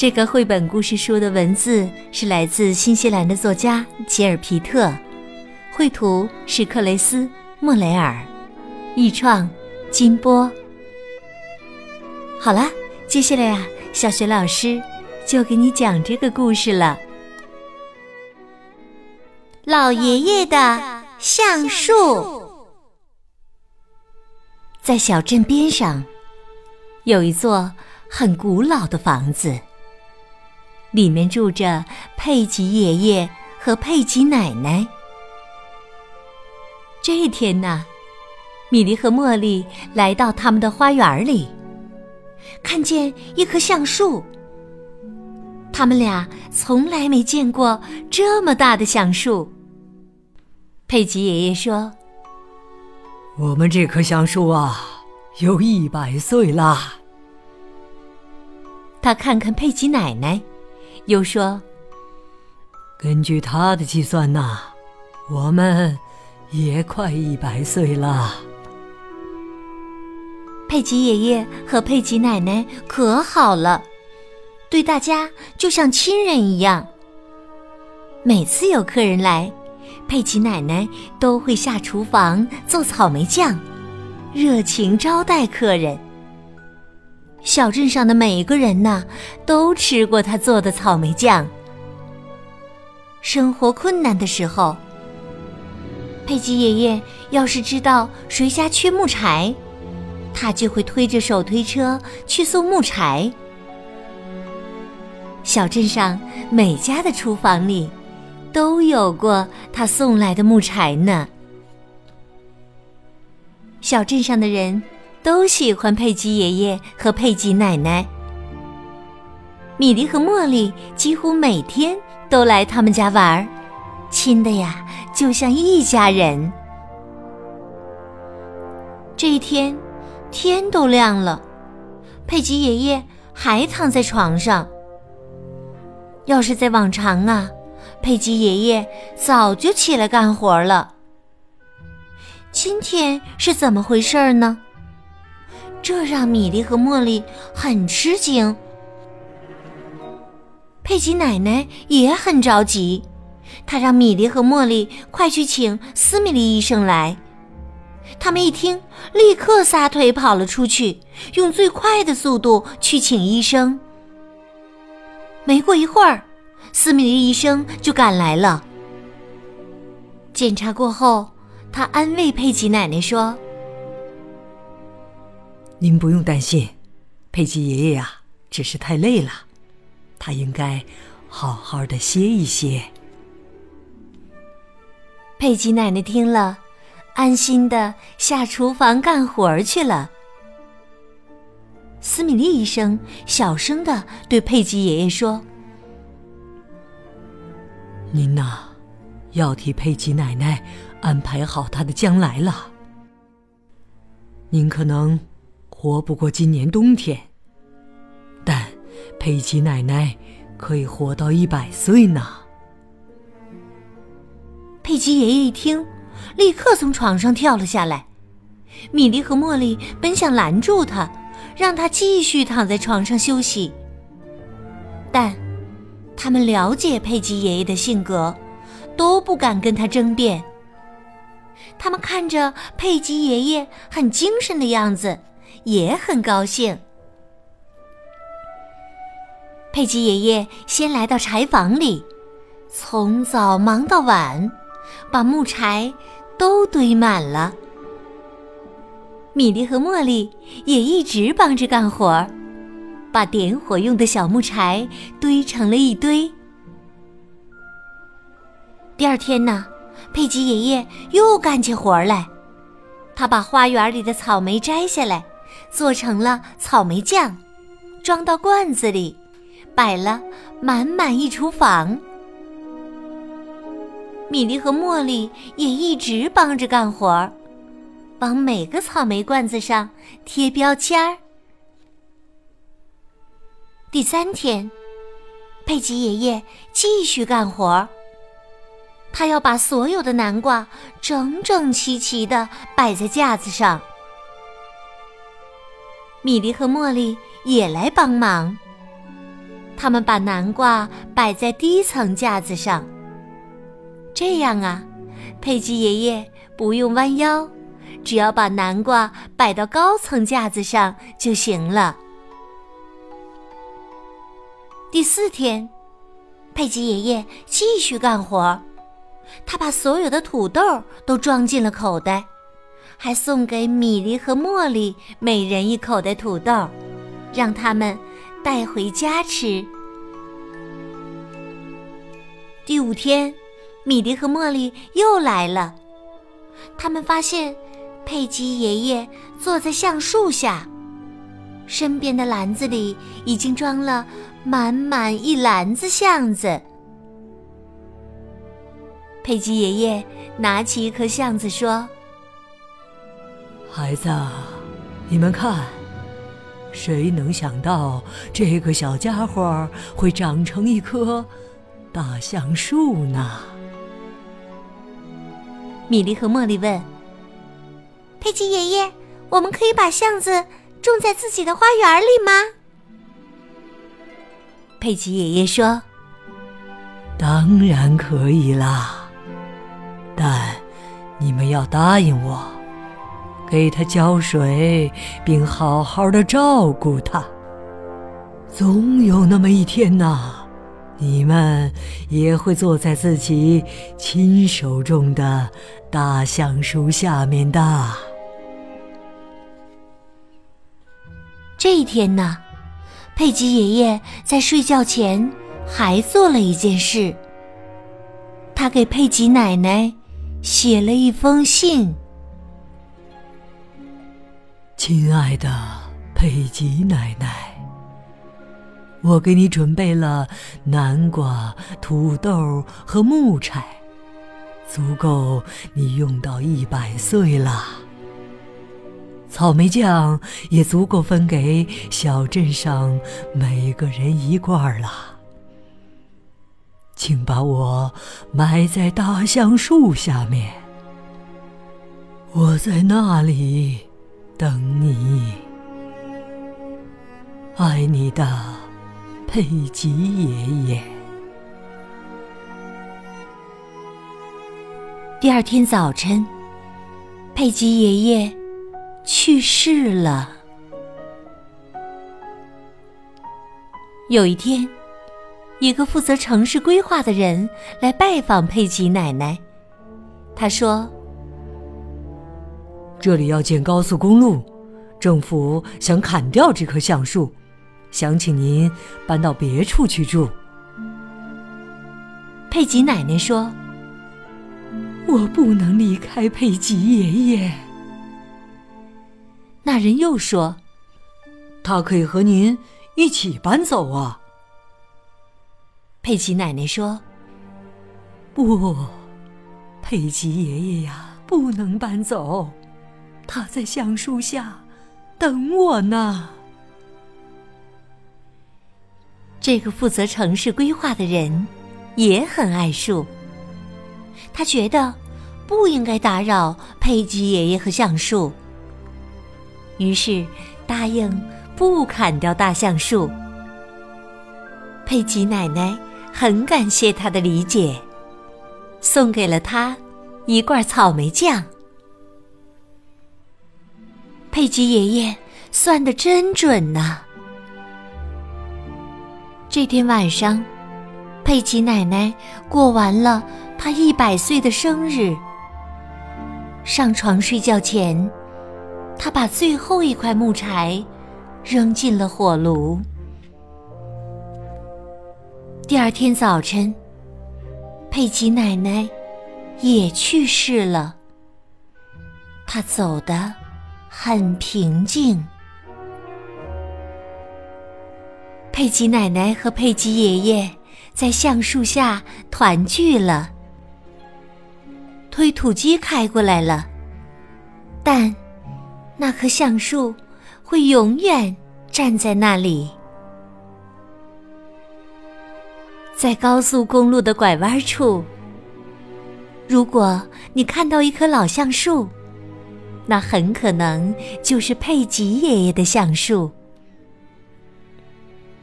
这个绘本故事书的文字是来自新西兰的作家吉尔皮特，绘图是克雷斯莫雷尔，译创金波。好了，接下来呀，小雪老师就给你讲这个故事了。老爷爷的橡树，在小镇边上有一座很古老的房子。里面住着佩吉爷爷和佩吉奶奶。这一天呢，米莉和茉莉来到他们的花园里，看见一棵橡树。他们俩从来没见过这么大的橡树。佩吉爷爷说：“我们这棵橡树啊，有一百岁啦。”他看看佩吉奶奶。又说：“根据他的计算呐，我们也快一百岁了。”佩奇爷爷和佩奇奶奶可好了，对大家就像亲人一样。每次有客人来，佩奇奶奶都会下厨房做草莓酱，热情招待客人。小镇上的每个人呐，都吃过他做的草莓酱。生活困难的时候，佩吉爷爷要是知道谁家缺木柴，他就会推着手推车去送木柴。小镇上每家的厨房里，都有过他送来的木柴呢。小镇上的人。都喜欢佩吉爷爷和佩吉奶奶。米莉和茉莉几乎每天都来他们家玩儿，亲的呀，就像一家人。这一天，天都亮了，佩吉爷爷还躺在床上。要是在往常啊，佩吉爷爷早就起来干活了。今天是怎么回事呢？这让米莉和茉莉很吃惊，佩奇奶奶也很着急，她让米莉和茉莉快去请斯米利医生来。他们一听，立刻撒腿跑了出去，用最快的速度去请医生。没过一会儿，斯米利医生就赶来了。检查过后，他安慰佩奇奶奶说。您不用担心，佩吉爷爷呀，只是太累了，他应该好好的歇一歇。佩吉奶奶听了，安心的下厨房干活去了。斯米利医生小声的对佩吉爷爷说：“您呐，要替佩吉奶奶安排好她的将来了。您可能……”活不过今年冬天，但佩奇奶奶可以活到一百岁呢。佩奇爷爷一听，立刻从床上跳了下来。米莉和茉莉本想拦住他，让他继续躺在床上休息，但他们了解佩奇爷爷的性格，都不敢跟他争辩。他们看着佩吉爷爷很精神的样子。也很高兴。佩吉爷爷先来到柴房里，从早忙到晚，把木柴都堆满了。米莉和茉莉也一直帮着干活儿，把点火用的小木柴堆成了一堆。第二天呢，佩吉爷爷又干起活来，他把花园里的草莓摘下来。做成了草莓酱，装到罐子里，摆了满满一厨房。米莉和茉莉也一直帮着干活儿，往每个草莓罐子上贴标签儿。第三天，佩奇爷爷继续干活儿。他要把所有的南瓜整整齐齐的摆在架子上。米莉和茉莉也来帮忙，他们把南瓜摆在低层架子上。这样啊，佩奇爷爷不用弯腰，只要把南瓜摆到高层架子上就行了。第四天，佩奇爷爷继续干活，他把所有的土豆都装进了口袋，还送给米莉和茉莉每人一口的土豆，让他们带回家吃。第五天。米莉和茉莉又来了，他们发现佩奇爷爷坐在橡树下，身边的篮子里已经装了满满一篮子橡子。佩奇爷爷拿起一颗橡子说：“孩子，你们看，谁能想到这个小家伙会长成一棵大橡树呢？”米莉和茉莉问：“佩奇爷爷，我们可以把橡子种在自己的花园里吗？”佩奇爷爷说：“当然可以啦，但你们要答应我，给它浇水，并好好的照顾它。总有那么一天呐。”你们也会坐在自己亲手种的大橡树下面的。这一天呢，佩奇爷爷在睡觉前还做了一件事。他给佩奇奶奶写了一封信：“亲爱的佩吉奶奶。”我给你准备了南瓜、土豆和木柴，足够你用到一百岁了。草莓酱也足够分给小镇上每个人一罐了。请把我埋在大橡树下面，我在那里等你。爱你的。佩吉爷爷。第二天早晨，佩吉爷爷去世了。有一天，一个负责城市规划的人来拜访佩吉奶奶。他说：“这里要建高速公路，政府想砍掉这棵橡树。”想请您搬到别处去住。佩吉奶奶说：“我不能离开佩吉爷爷。”那人又说：“他可以和您一起搬走啊。”佩奇奶奶说：“不，佩吉爷爷呀，不能搬走，他在橡树下等我呢。”这个负责城市规划的人也很爱树，他觉得不应该打扰佩吉爷爷和橡树，于是答应不砍掉大橡树。佩吉奶奶很感谢他的理解，送给了他一罐草莓酱。佩吉爷爷算得真准呐！这天晚上，佩奇奶奶过完了她一百岁的生日。上床睡觉前，她把最后一块木柴扔进了火炉。第二天早晨，佩奇奶奶也去世了。她走的很平静。佩吉奶奶和佩吉爷爷在橡树下团聚了。推土机开过来了，但那棵橡树会永远站在那里。在高速公路的拐弯处，如果你看到一棵老橡树，那很可能就是佩吉爷爷的橡树。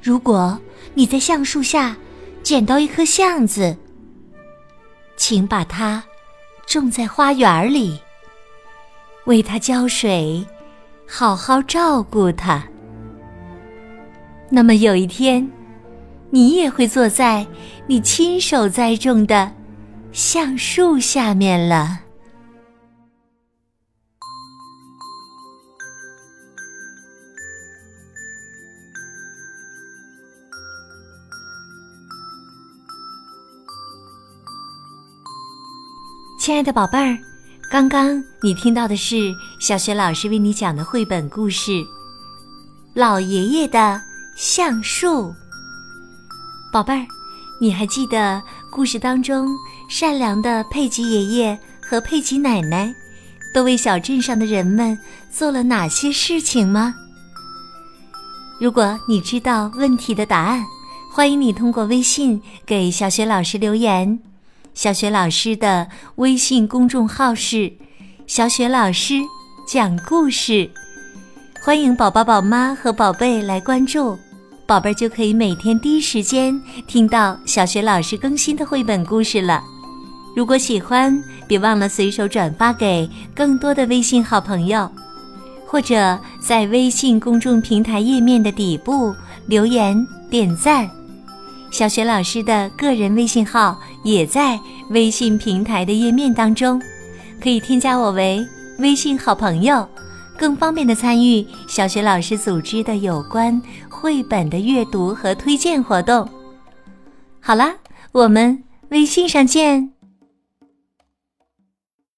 如果你在橡树下捡到一颗橡子，请把它种在花园里，为它浇水，好好照顾它。那么有一天。你也会坐在你亲手栽种的橡树下面了。亲爱的宝贝儿，刚刚你听到的是小学老师为你讲的绘本故事《老爷爷的橡树》。宝贝儿，你还记得故事当中善良的佩吉爷爷和佩吉奶奶都为小镇上的人们做了哪些事情吗？如果你知道问题的答案，欢迎你通过微信给小雪老师留言。小雪老师的微信公众号是“小雪老师讲故事”，欢迎宝宝、宝妈和宝贝来关注。宝贝儿就可以每天第一时间听到小学老师更新的绘本故事了。如果喜欢，别忘了随手转发给更多的微信好朋友，或者在微信公众平台页面的底部留言点赞。小学老师的个人微信号也在微信平台的页面当中，可以添加我为微信好朋友。更方便的参与小学老师组织的有关绘本的阅读和推荐活动。好啦，我们微信上见。